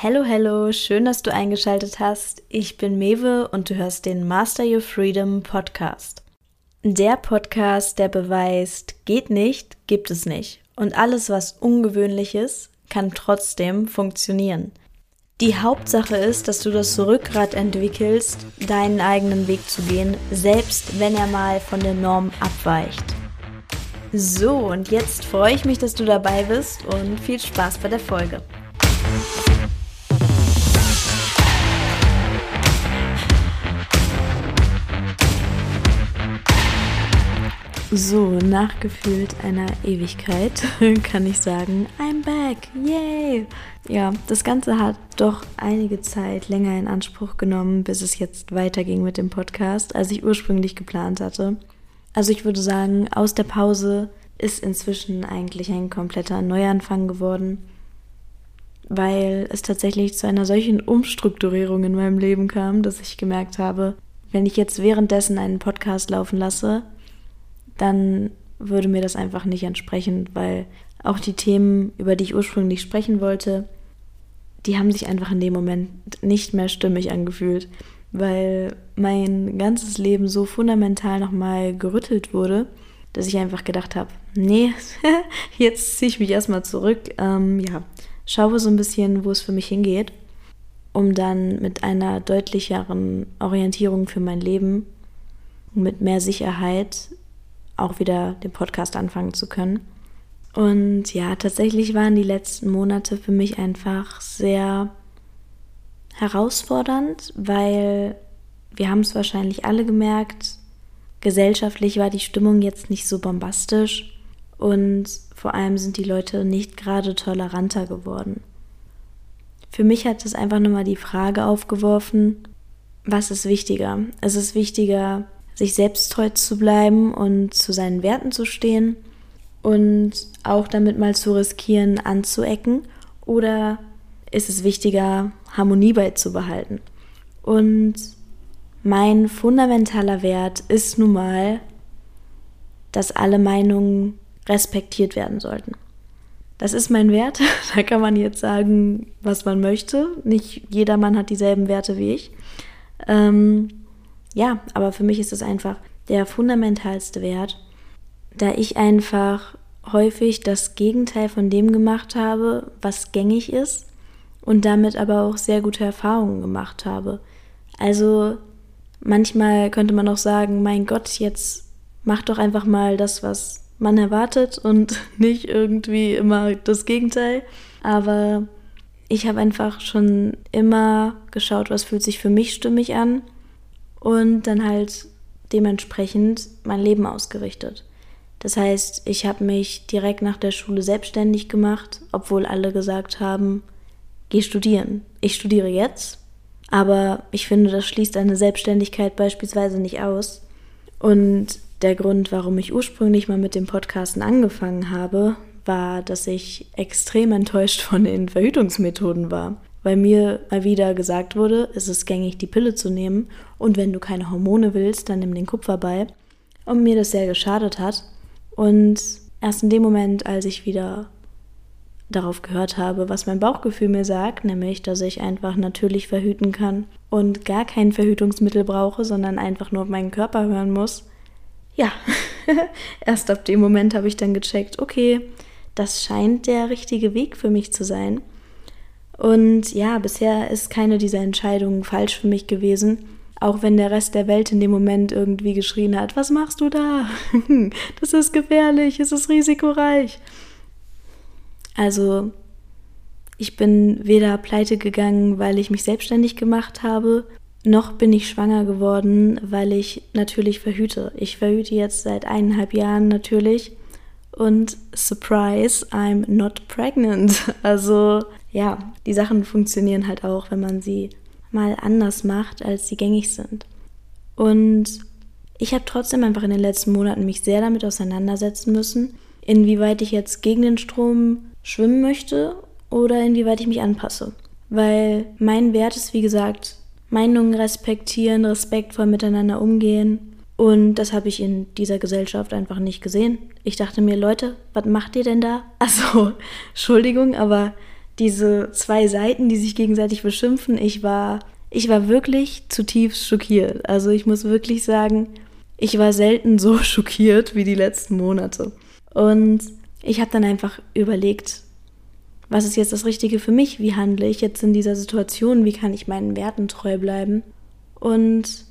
Hello, hello, schön, dass du eingeschaltet hast. Ich bin Mewe und du hörst den Master Your Freedom Podcast. Der Podcast, der beweist, geht nicht, gibt es nicht. Und alles, was ungewöhnlich ist, kann trotzdem funktionieren. Die Hauptsache ist, dass du das Rückgrat entwickelst, deinen eigenen Weg zu gehen, selbst wenn er mal von der Norm abweicht. So, und jetzt freue ich mich, dass du dabei bist und viel Spaß bei der Folge. So, nachgefühlt einer Ewigkeit kann ich sagen, I'm back, yay! Ja, das Ganze hat doch einige Zeit länger in Anspruch genommen, bis es jetzt weiterging mit dem Podcast, als ich ursprünglich geplant hatte. Also ich würde sagen, aus der Pause ist inzwischen eigentlich ein kompletter Neuanfang geworden, weil es tatsächlich zu einer solchen Umstrukturierung in meinem Leben kam, dass ich gemerkt habe, wenn ich jetzt währenddessen einen Podcast laufen lasse, dann würde mir das einfach nicht entsprechen, weil auch die Themen, über die ich ursprünglich sprechen wollte, die haben sich einfach in dem Moment nicht mehr stimmig angefühlt, weil mein ganzes Leben so fundamental nochmal gerüttelt wurde, dass ich einfach gedacht habe, nee, jetzt ziehe ich mich erstmal zurück, ähm, ja, schaue so ein bisschen, wo es für mich hingeht, um dann mit einer deutlicheren Orientierung für mein Leben, mit mehr Sicherheit auch wieder den Podcast anfangen zu können. Und ja, tatsächlich waren die letzten Monate für mich einfach sehr herausfordernd, weil wir haben es wahrscheinlich alle gemerkt, gesellschaftlich war die Stimmung jetzt nicht so bombastisch und vor allem sind die Leute nicht gerade toleranter geworden. Für mich hat es einfach nur mal die Frage aufgeworfen, was ist wichtiger? Es ist wichtiger, sich selbst treu zu bleiben und zu seinen Werten zu stehen und auch damit mal zu riskieren, anzuecken? Oder ist es wichtiger, Harmonie beizubehalten? Und mein fundamentaler Wert ist nun mal, dass alle Meinungen respektiert werden sollten. Das ist mein Wert. Da kann man jetzt sagen, was man möchte. Nicht jeder Mann hat dieselben Werte wie ich. Ähm, ja, aber für mich ist es einfach der fundamentalste Wert, da ich einfach häufig das Gegenteil von dem gemacht habe, was gängig ist und damit aber auch sehr gute Erfahrungen gemacht habe. Also manchmal könnte man auch sagen, mein Gott, jetzt mach doch einfach mal das, was man erwartet und nicht irgendwie immer das Gegenteil. Aber ich habe einfach schon immer geschaut, was fühlt sich für mich stimmig an und dann halt dementsprechend mein Leben ausgerichtet. Das heißt, ich habe mich direkt nach der Schule selbstständig gemacht, obwohl alle gesagt haben, geh studieren. Ich studiere jetzt, aber ich finde, das schließt eine Selbstständigkeit beispielsweise nicht aus. Und der Grund, warum ich ursprünglich mal mit dem Podcasten angefangen habe, war, dass ich extrem enttäuscht von den Verhütungsmethoden war weil mir mal wieder gesagt wurde, es ist gängig, die Pille zu nehmen und wenn du keine Hormone willst, dann nimm den Kupfer bei. Und mir das sehr geschadet hat. Und erst in dem Moment, als ich wieder darauf gehört habe, was mein Bauchgefühl mir sagt, nämlich, dass ich einfach natürlich verhüten kann und gar kein Verhütungsmittel brauche, sondern einfach nur auf meinen Körper hören muss. Ja, erst ab dem Moment habe ich dann gecheckt, okay, das scheint der richtige Weg für mich zu sein. Und ja, bisher ist keine dieser Entscheidungen falsch für mich gewesen. Auch wenn der Rest der Welt in dem Moment irgendwie geschrien hat, was machst du da? Das ist gefährlich, es ist risikoreich. Also, ich bin weder pleite gegangen, weil ich mich selbstständig gemacht habe, noch bin ich schwanger geworden, weil ich natürlich verhüte. Ich verhüte jetzt seit eineinhalb Jahren natürlich. Und surprise, I'm not pregnant. Also ja, die Sachen funktionieren halt auch, wenn man sie mal anders macht, als sie gängig sind. Und ich habe trotzdem einfach in den letzten Monaten mich sehr damit auseinandersetzen müssen, inwieweit ich jetzt gegen den Strom schwimmen möchte oder inwieweit ich mich anpasse. Weil mein Wert ist, wie gesagt, Meinungen respektieren, respektvoll miteinander umgehen. Und das habe ich in dieser Gesellschaft einfach nicht gesehen. Ich dachte mir, Leute, was macht ihr denn da? Also, Entschuldigung, aber diese zwei Seiten, die sich gegenseitig beschimpfen, ich war, ich war wirklich zutiefst schockiert. Also ich muss wirklich sagen, ich war selten so schockiert wie die letzten Monate. Und ich habe dann einfach überlegt, was ist jetzt das Richtige für mich? Wie handle ich jetzt in dieser Situation? Wie kann ich meinen Werten treu bleiben? Und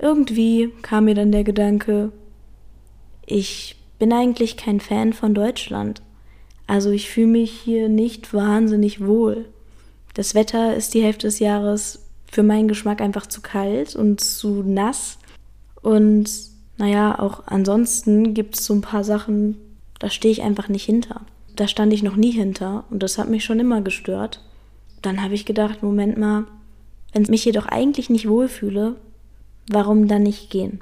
irgendwie kam mir dann der Gedanke, ich bin eigentlich kein Fan von Deutschland. Also ich fühle mich hier nicht wahnsinnig wohl. Das Wetter ist die Hälfte des Jahres für meinen Geschmack einfach zu kalt und zu nass. Und naja, auch ansonsten gibt es so ein paar Sachen, da stehe ich einfach nicht hinter. Da stand ich noch nie hinter und das hat mich schon immer gestört. Dann habe ich gedacht, Moment mal, wenn ich mich jedoch eigentlich nicht wohlfühle, warum dann nicht gehen?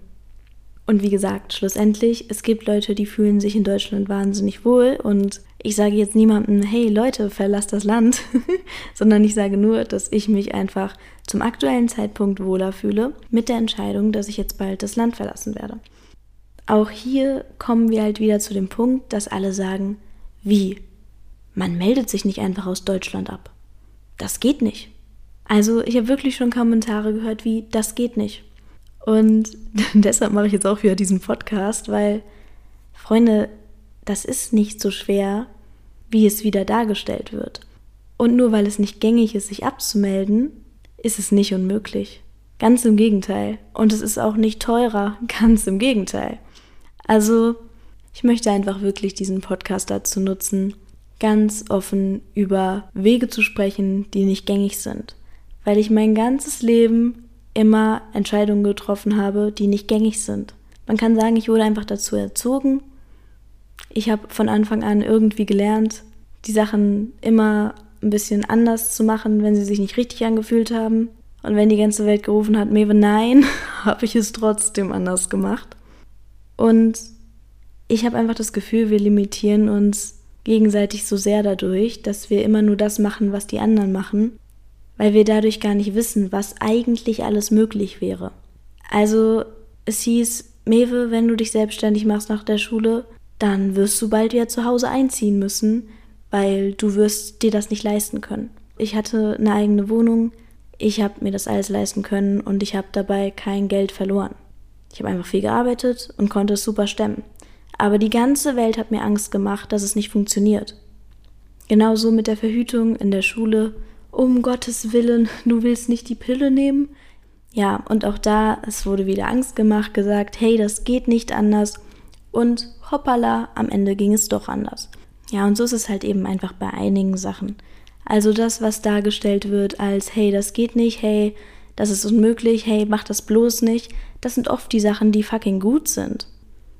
Und wie gesagt, schlussendlich, es gibt Leute, die fühlen sich in Deutschland wahnsinnig wohl und ich sage jetzt niemandem, hey Leute, verlasst das Land, sondern ich sage nur, dass ich mich einfach zum aktuellen Zeitpunkt wohler fühle mit der Entscheidung, dass ich jetzt bald das Land verlassen werde. Auch hier kommen wir halt wieder zu dem Punkt, dass alle sagen, wie? Man meldet sich nicht einfach aus Deutschland ab. Das geht nicht. Also ich habe wirklich schon Kommentare gehört wie, das geht nicht. Und deshalb mache ich jetzt auch wieder diesen Podcast, weil, Freunde, das ist nicht so schwer, wie es wieder dargestellt wird. Und nur weil es nicht gängig ist, sich abzumelden, ist es nicht unmöglich. Ganz im Gegenteil. Und es ist auch nicht teurer. Ganz im Gegenteil. Also, ich möchte einfach wirklich diesen Podcast dazu nutzen, ganz offen über Wege zu sprechen, die nicht gängig sind. Weil ich mein ganzes Leben immer Entscheidungen getroffen habe, die nicht gängig sind. Man kann sagen, ich wurde einfach dazu erzogen. Ich habe von Anfang an irgendwie gelernt, die Sachen immer ein bisschen anders zu machen, wenn sie sich nicht richtig angefühlt haben. Und wenn die ganze Welt gerufen hat, Mewe, nein, habe ich es trotzdem anders gemacht. Und ich habe einfach das Gefühl, wir limitieren uns gegenseitig so sehr dadurch, dass wir immer nur das machen, was die anderen machen weil wir dadurch gar nicht wissen, was eigentlich alles möglich wäre. Also es hieß, Mewe, wenn du dich selbstständig machst nach der Schule, dann wirst du bald wieder zu Hause einziehen müssen, weil du wirst dir das nicht leisten können. Ich hatte eine eigene Wohnung, ich habe mir das alles leisten können und ich habe dabei kein Geld verloren. Ich habe einfach viel gearbeitet und konnte es super stemmen. Aber die ganze Welt hat mir Angst gemacht, dass es nicht funktioniert. Genauso mit der Verhütung in der Schule um Gottes Willen, du willst nicht die Pille nehmen? Ja, und auch da, es wurde wieder Angst gemacht, gesagt, hey, das geht nicht anders. Und hoppala, am Ende ging es doch anders. Ja, und so ist es halt eben einfach bei einigen Sachen. Also das, was dargestellt wird als, hey, das geht nicht, hey, das ist unmöglich, hey, mach das bloß nicht, das sind oft die Sachen, die fucking gut sind.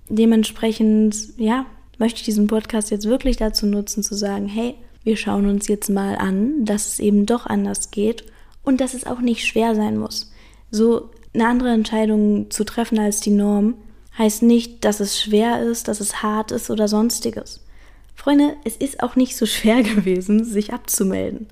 Dementsprechend, ja, möchte ich diesen Podcast jetzt wirklich dazu nutzen, zu sagen, hey, wir schauen uns jetzt mal an, dass es eben doch anders geht und dass es auch nicht schwer sein muss. So eine andere Entscheidung zu treffen als die Norm heißt nicht, dass es schwer ist, dass es hart ist oder sonstiges. Freunde, es ist auch nicht so schwer gewesen, sich abzumelden.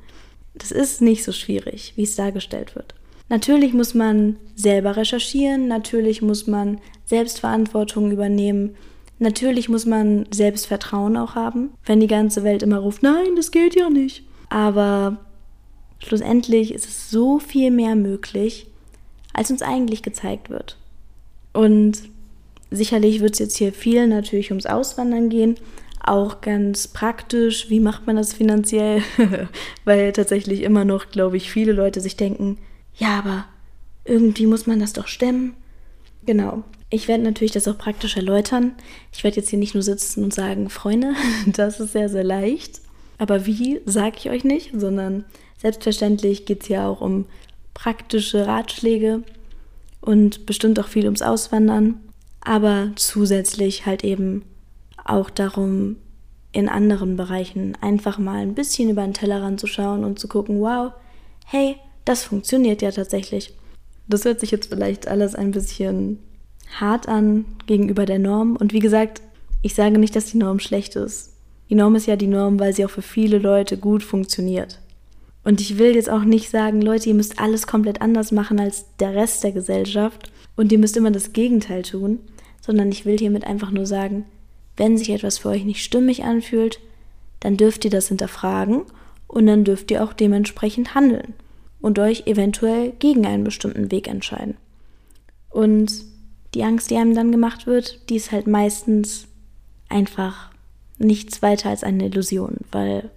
Das ist nicht so schwierig, wie es dargestellt wird. Natürlich muss man selber recherchieren, natürlich muss man Selbstverantwortung übernehmen, Natürlich muss man Selbstvertrauen auch haben, wenn die ganze Welt immer ruft, nein, das geht ja nicht. Aber schlussendlich ist es so viel mehr möglich, als uns eigentlich gezeigt wird. Und sicherlich wird es jetzt hier viel natürlich ums Auswandern gehen, auch ganz praktisch, wie macht man das finanziell? Weil tatsächlich immer noch, glaube ich, viele Leute sich denken, ja, aber irgendwie muss man das doch stemmen. Genau. Ich werde natürlich das auch praktisch erläutern. Ich werde jetzt hier nicht nur sitzen und sagen, Freunde, das ist sehr, sehr leicht. Aber wie, sage ich euch nicht, sondern selbstverständlich geht es ja auch um praktische Ratschläge und bestimmt auch viel ums Auswandern, aber zusätzlich halt eben auch darum, in anderen Bereichen einfach mal ein bisschen über den Tellerrand zu schauen und zu gucken, wow, hey, das funktioniert ja tatsächlich. Das hört sich jetzt vielleicht alles ein bisschen hart an gegenüber der Norm. Und wie gesagt, ich sage nicht, dass die Norm schlecht ist. Die Norm ist ja die Norm, weil sie auch für viele Leute gut funktioniert. Und ich will jetzt auch nicht sagen, Leute, ihr müsst alles komplett anders machen als der Rest der Gesellschaft und ihr müsst immer das Gegenteil tun, sondern ich will hiermit einfach nur sagen, wenn sich etwas für euch nicht stimmig anfühlt, dann dürft ihr das hinterfragen und dann dürft ihr auch dementsprechend handeln und euch eventuell gegen einen bestimmten Weg entscheiden. Und die Angst, die einem dann gemacht wird, die ist halt meistens einfach nichts weiter als eine Illusion, weil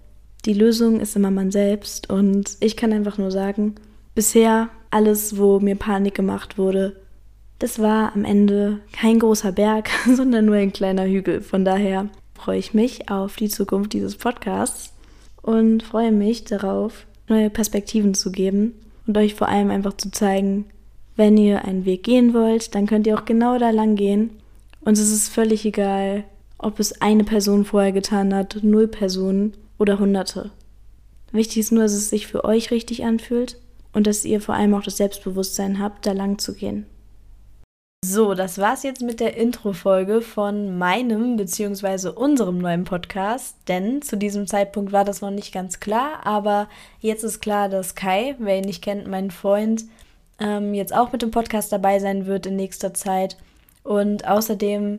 die Lösung ist immer man selbst und ich kann einfach nur sagen, bisher alles, wo mir Panik gemacht wurde, das war am Ende kein großer Berg, sondern nur ein kleiner Hügel. Von daher freue ich mich auf die Zukunft dieses Podcasts und freue mich darauf, neue Perspektiven zu geben und euch vor allem einfach zu zeigen, wenn ihr einen Weg gehen wollt, dann könnt ihr auch genau da lang gehen. Und es ist völlig egal, ob es eine Person vorher getan hat, null Personen oder hunderte. Wichtig ist nur, dass es sich für euch richtig anfühlt und dass ihr vor allem auch das Selbstbewusstsein habt, da lang zu gehen. So, das war's jetzt mit der Intro-Folge von meinem bzw. unserem neuen Podcast, denn zu diesem Zeitpunkt war das noch nicht ganz klar, aber jetzt ist klar, dass Kai, wer ihn nicht kennt, mein Freund, ähm, jetzt auch mit dem Podcast dabei sein wird in nächster Zeit. Und außerdem,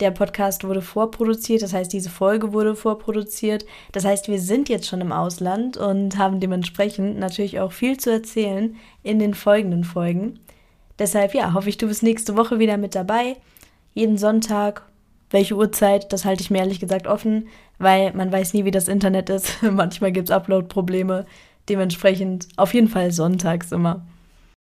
der Podcast wurde vorproduziert, das heißt, diese Folge wurde vorproduziert. Das heißt, wir sind jetzt schon im Ausland und haben dementsprechend natürlich auch viel zu erzählen in den folgenden Folgen. Deshalb, ja, hoffe ich, du bist nächste Woche wieder mit dabei. Jeden Sonntag. Welche Uhrzeit, das halte ich mir ehrlich gesagt offen, weil man weiß nie, wie das Internet ist. Manchmal gibt es Upload-Probleme. Dementsprechend auf jeden Fall sonntags immer.